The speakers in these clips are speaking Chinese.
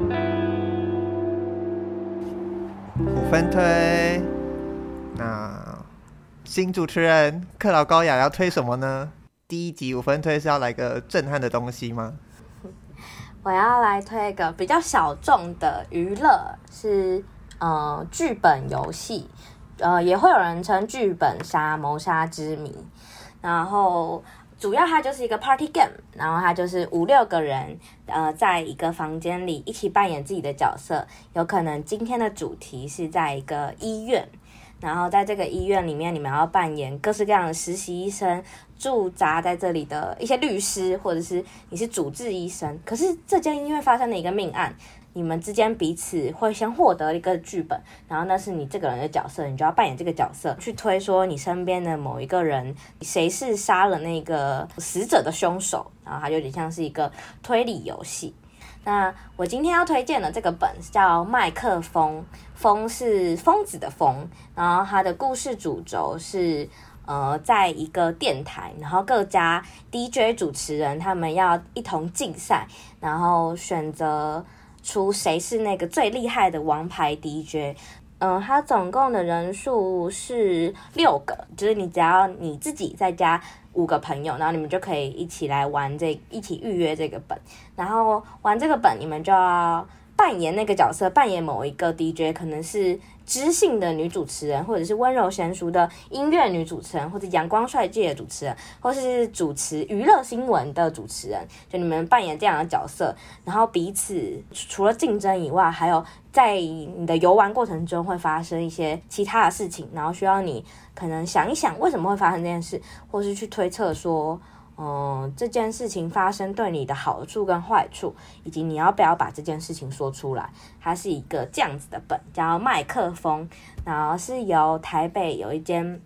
五分推，那新主持人克劳高雅要推什么呢？第一集五分推是要来个震撼的东西吗？我要来推一个比较小众的娱乐，是呃剧本游戏，呃也会有人称剧本杀、谋杀之谜，然后。主要它就是一个 party game，然后它就是五六个人，呃，在一个房间里一起扮演自己的角色。有可能今天的主题是在一个医院，然后在这个医院里面，你们要扮演各式各样的实习医生，驻扎在这里的一些律师，或者是你是主治医生。可是这间医院发生了一个命案。你们之间彼此会先获得一个剧本，然后那是你这个人的角色，你就要扮演这个角色，去推说你身边的某一个人谁是杀了那个死者的凶手，然后它有点像是一个推理游戏。那我今天要推荐的这个本叫《麦克风》，风是疯子的疯，然后它的故事主轴是呃，在一个电台，然后各家 DJ 主持人他们要一同竞赛，然后选择。出谁是那个最厉害的王牌 DJ？嗯、呃，他总共的人数是六个，就是你只要你自己再加五个朋友，然后你们就可以一起来玩这，一起预约这个本，然后玩这个本，你们就要扮演那个角色，扮演某一个 DJ，可能是。知性的女主持人，或者是温柔娴熟的音乐女主持人，或者阳光帅气的主持人，或是主持娱乐新闻的主持人，就你们扮演这样的角色，然后彼此除了竞争以外，还有在你的游玩过程中会发生一些其他的事情，然后需要你可能想一想为什么会发生这件事，或是去推测说。嗯，这件事情发生对你的好处跟坏处，以及你要不要把这件事情说出来，它是一个这样子的本，叫麦克风，然后是由台北有一间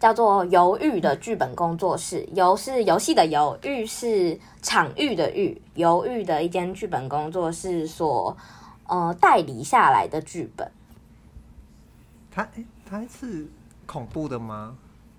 叫做犹豫的剧本工作室，犹是游戏的犹，豫是场域的豫，犹豫的一间剧本工作室所呃代理下来的剧本。它诶，它是恐怖的吗？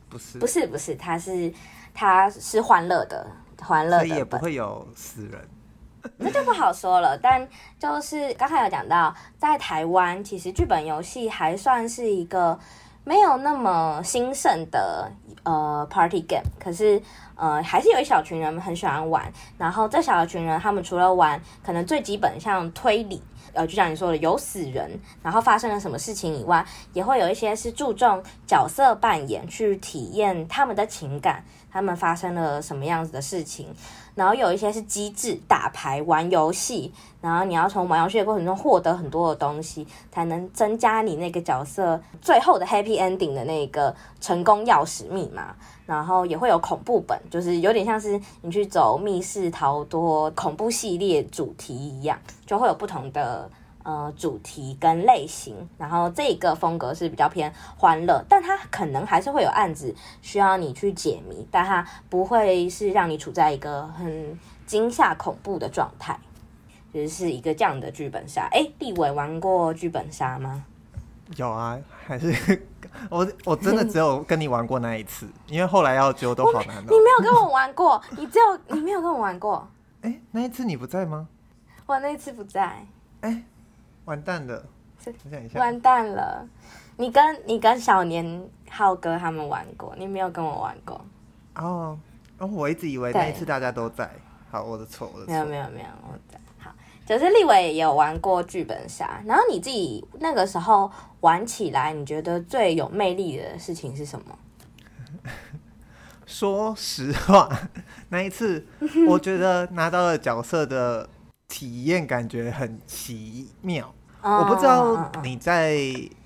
不是，不是，不是，它是。它是欢乐的，欢乐的，所以也不会有死人，那就不好说了。但就是刚才有讲到，在台湾，其实剧本游戏还算是一个没有那么兴盛的呃 party game，可是呃还是有一小群人很喜欢玩。然后这小群人，他们除了玩可能最基本像推理。呃，就像你说的，有死人，然后发生了什么事情以外，也会有一些是注重角色扮演，去体验他们的情感，他们发生了什么样子的事情。然后有一些是机制，打牌、玩游戏，然后你要从玩游戏的过程中获得很多的东西，才能增加你那个角色最后的 happy ending 的那个成功钥匙密码。然后也会有恐怖本，就是有点像是你去走密室逃脱恐怖系列主题一样，就会有不同的呃主题跟类型。然后这个风格是比较偏欢乐，但它可能还是会有案子需要你去解谜，但它不会是让你处在一个很惊吓恐怖的状态，就是是一个这样的剧本杀。哎，立伟玩过剧本杀吗？有啊，还是 我我真的只有跟你玩过那一次，因为后来要揪都好难的。你没有跟我玩过，你只有你没有跟我玩过。哎、欸，那一次你不在吗？我那一次不在。哎、欸，完蛋了！是完蛋了！你跟你跟小年浩哥他们玩过，你没有跟我玩过。哦哦，我一直以为那一次大家都在。好，我的错，我的错。没有没有没有，我在。就是立伟也有玩过剧本杀，然后你自己那个时候玩起来，你觉得最有魅力的事情是什么？说实话，那一次我觉得拿到了角色的体验感觉很奇妙。我不知道你在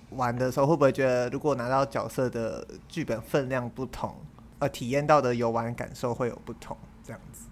玩的时候会不会觉得，如果拿到角色的剧本分量不同，呃，体验到的游玩感受会有不同，这样子。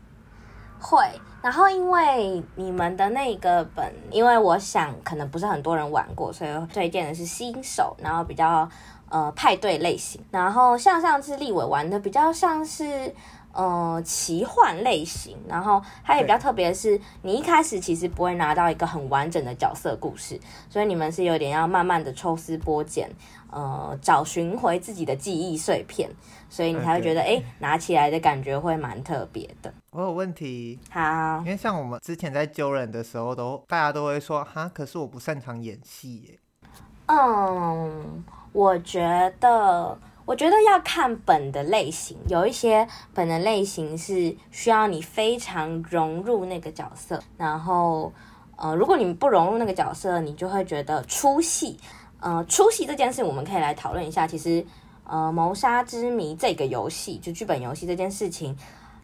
会，然后因为你们的那个本，因为我想可能不是很多人玩过，所以推荐的是新手，然后比较呃派对类型。然后像上次立伟玩的比较像是呃奇幻类型，然后它也比较特别的是，你一开始其实不会拿到一个很完整的角色故事，所以你们是有点要慢慢的抽丝剥茧，呃找寻回自己的记忆碎片，所以你才会觉得哎拿起来的感觉会蛮特别的。我有问题。好，因为像我们之前在揪人的时候都，都大家都会说哈，可是我不擅长演戏耶。嗯，我觉得，我觉得要看本的类型，有一些本的类型是需要你非常融入那个角色，然后，呃，如果你不融入那个角色，你就会觉得出戏。呃，出戏这件事，我们可以来讨论一下。其实，呃，谋杀之谜这个游戏，就剧本游戏这件事情。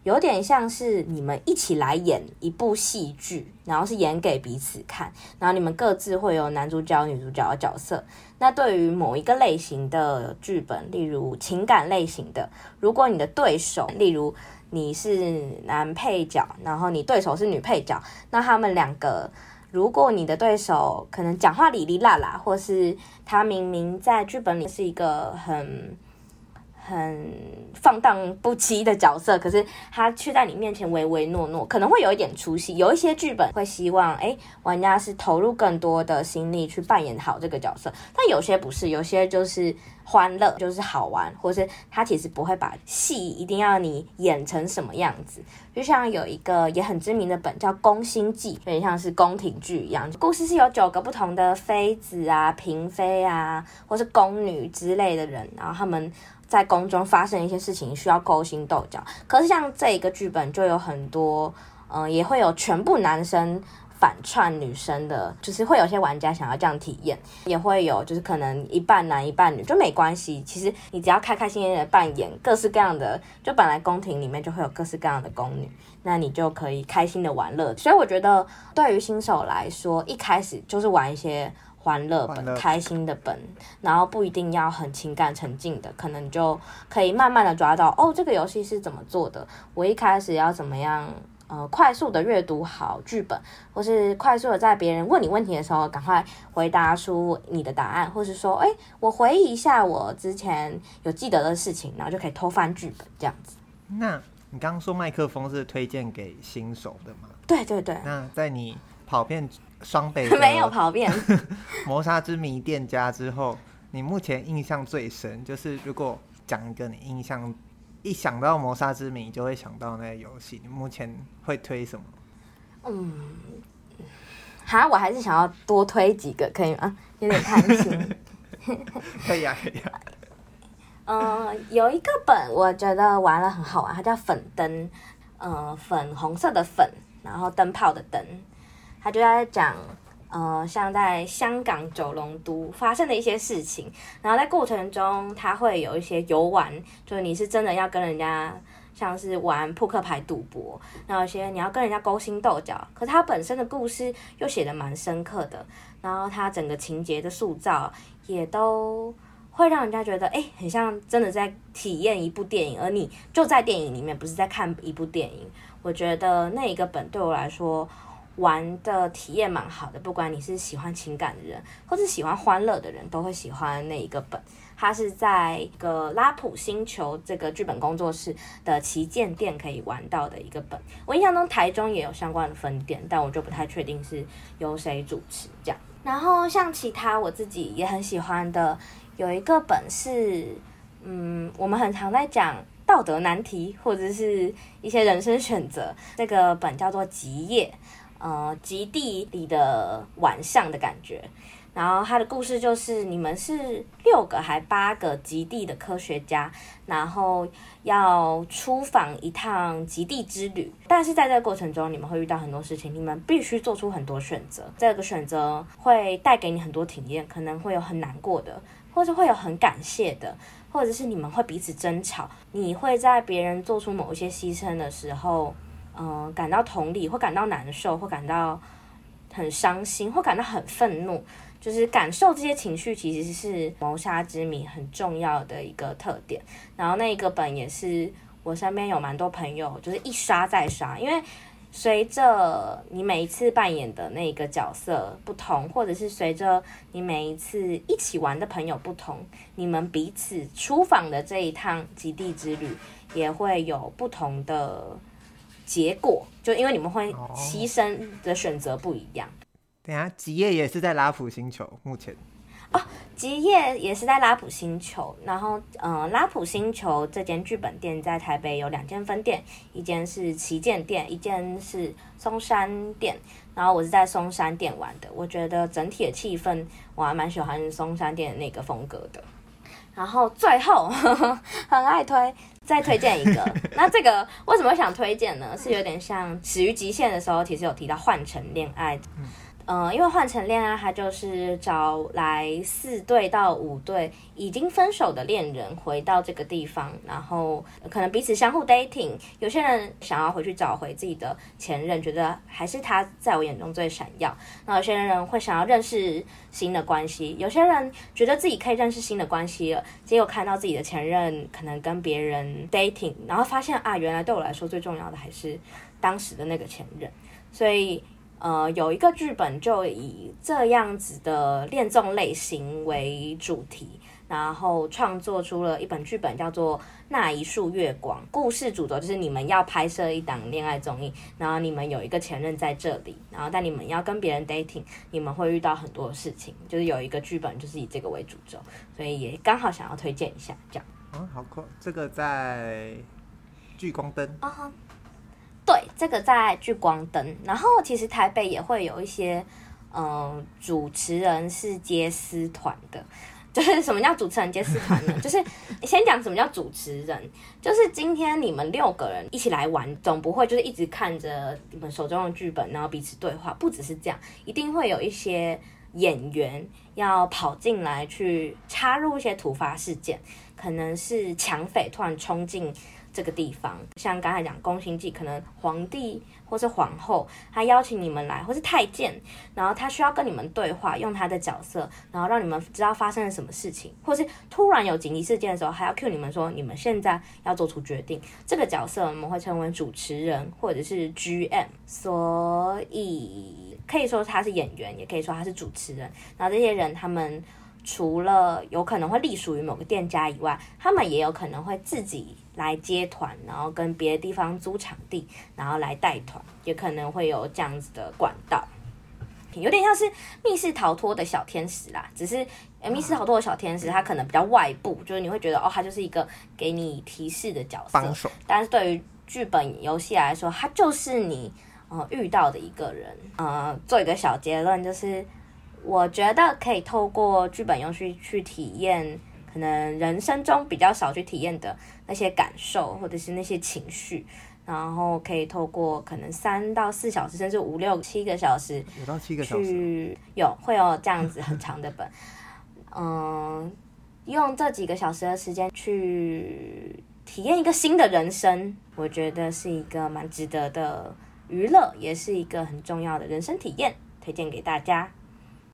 有点像是你们一起来演一部戏剧，然后是演给彼此看，然后你们各自会有男主角、女主角的角色。那对于某一个类型的剧本，例如情感类型的，如果你的对手，例如你是男配角，然后你对手是女配角，那他们两个，如果你的对手可能讲话哩哩啦啦，或是他明明在剧本里是一个很。很放荡不羁的角色，可是他却在你面前唯唯诺诺，可能会有一点出戏。有一些剧本会希望，哎、玩家是投入更多的心力去扮演好这个角色，但有些不是，有些就是欢乐，就是好玩，或是他其实不会把戏一定要你演成什么样子。就像有一个也很知名的本叫《宫心计》，有点像是宫廷剧一样，故事是有九个不同的妃子啊、嫔妃啊，或是宫女之类的人，然后他们。在宫中发生一些事情，需要勾心斗角。可是像这一个剧本就有很多，嗯、也会有全部男生反串女生的，就是会有些玩家想要这样体验，也会有就是可能一半男一半女就没关系。其实你只要开开心心的扮演各式各样的，就本来宫廷里面就会有各式各样的宫女，那你就可以开心的玩乐。所以我觉得对于新手来说，一开始就是玩一些。欢乐本，开心的本，然后不一定要很情感沉浸的，可能就可以慢慢的抓到哦，这个游戏是怎么做的。我一开始要怎么样，呃，快速的阅读好剧本，或是快速的在别人问你问题的时候，赶快回答出你的答案，或是说，哎，我回忆一下我之前有记得的事情，然后就可以偷翻剧本这样子。那你刚刚说麦克风是推荐给新手的吗？对对对。那在你跑遍。双北 没有跑遍 谋杀之谜店家之后，你目前印象最深就是，如果讲一个你印象一想到谋杀之谜就会想到那个游戏，你目前会推什么？嗯，哈，我还是想要多推几个，可以吗？有点贪心。可以啊，可以啊。嗯，有一个本我觉得玩了很好玩，它叫粉灯，嗯，粉红色的粉，然后灯泡的灯。他就在讲，呃，像在香港九龙都发生的一些事情，然后在过程中他会有一些游玩，就是你是真的要跟人家像是玩扑克牌赌博，然后有些你要跟人家勾心斗角，可他本身的故事又写得蛮深刻的，然后他整个情节的塑造也都会让人家觉得，哎，很像真的在体验一部电影，而你就在电影里面，不是在看一部电影。我觉得那一个本对我来说。玩的体验蛮好的，不管你是喜欢情感的人，或是喜欢欢乐的人，都会喜欢那一个本。它是在一个拉普星球这个剧本工作室的旗舰店可以玩到的一个本。我印象中台中也有相关的分店，但我就不太确定是由谁主持这样。然后像其他我自己也很喜欢的，有一个本是，嗯，我们很常在讲道德难题或者是一些人生选择，这个本叫做极夜。呃，极地里的晚上的感觉，然后他的故事就是你们是六个还八个极地的科学家，然后要出访一趟极地之旅，但是在这个过程中，你们会遇到很多事情，你们必须做出很多选择，这个选择会带给你很多体验，可能会有很难过的，或者会有很感谢的，或者是你们会彼此争吵，你会在别人做出某一些牺牲的时候。嗯、感到同理，或感到难受，或感到很伤心，或感到很愤怒，就是感受这些情绪，其实是谋杀之谜很重要的一个特点。然后那一个本也是我身边有蛮多朋友，就是一刷再刷，因为随着你每一次扮演的那个角色不同，或者是随着你每一次一起玩的朋友不同，你们彼此出访的这一趟极地之旅也会有不同的。结果就因为你们会牺牲的选择不一样。等下，吉叶也是在拉普星球目前。哦，吉叶也是在拉普星球，然后嗯，拉普星球这间剧本店在台北有两间分店，一间是旗舰店，一间是松山店。然后我是在松山店玩的，我觉得整体的气氛我还蛮喜欢松山店的那个风格的。然后最后呵呵 很爱推，再推荐一个。那这个为什么想推荐呢？是有点像《始于极限》的时候，其实有提到换乘恋爱。嗯，因为换成恋爱，它就是找来四对到五对已经分手的恋人回到这个地方，然后可能彼此相互 dating。有些人想要回去找回自己的前任，觉得还是他在我眼中最闪耀。那有些人会想要认识新的关系，有些人觉得自己可以认识新的关系了，结果看到自己的前任可能跟别人 dating，然后发现啊，原来对我来说最重要的还是当时的那个前任，所以。呃，有一个剧本就以这样子的恋综类型为主题，然后创作出了一本剧本，叫做《那一束月光》。故事主轴就是你们要拍摄一档恋爱综艺，然后你们有一个前任在这里，然后但你们要跟别人 dating，你们会遇到很多事情。就是有一个剧本就是以这个为主轴，所以也刚好想要推荐一下这样。嗯，好酷，这个在聚光灯啊。Uh-huh. 对，这个在聚光灯，然后其实台北也会有一些，嗯、主持人是接私团的，就是什么叫主持人接私团呢？就是先讲什么叫主持人，就是今天你们六个人一起来玩，总不会就是一直看着你们手中的剧本，然后彼此对话，不只是这样，一定会有一些演员要跑进来去插入一些突发事件，可能是抢匪突然冲进。这个地方，像刚才讲宫心计，可能皇帝或是皇后，他邀请你们来，或是太监，然后他需要跟你们对话，用他的角色，然后让你们知道发生了什么事情，或是突然有紧急事件的时候，还要 cue 你们说，你们现在要做出决定。这个角色我们会称为主持人或者是 GM，所以可以说他是演员，也可以说他是主持人。然后这些人他们。除了有可能会隶属于某个店家以外，他们也有可能会自己来接团，然后跟别的地方租场地，然后来带团，也可能会有这样子的管道，有点像是密室逃脱的小天使啦。只是密室逃脱的小天使，他可能比较外部，就是你会觉得哦，他就是一个给你提示的角色。但是对于剧本游戏来说，他就是你呃遇到的一个人。呃，做一个小结论就是。我觉得可以透过剧本游戏去体验，可能人生中比较少去体验的那些感受，或者是那些情绪，然后可以透过可能三到四小时，甚至五六七个小时，五到七个小时，有会有这样子很长的本，嗯，用这几个小时的时间去体验一个新的人生，我觉得是一个蛮值得的娱乐，也是一个很重要的人生体验，推荐给大家。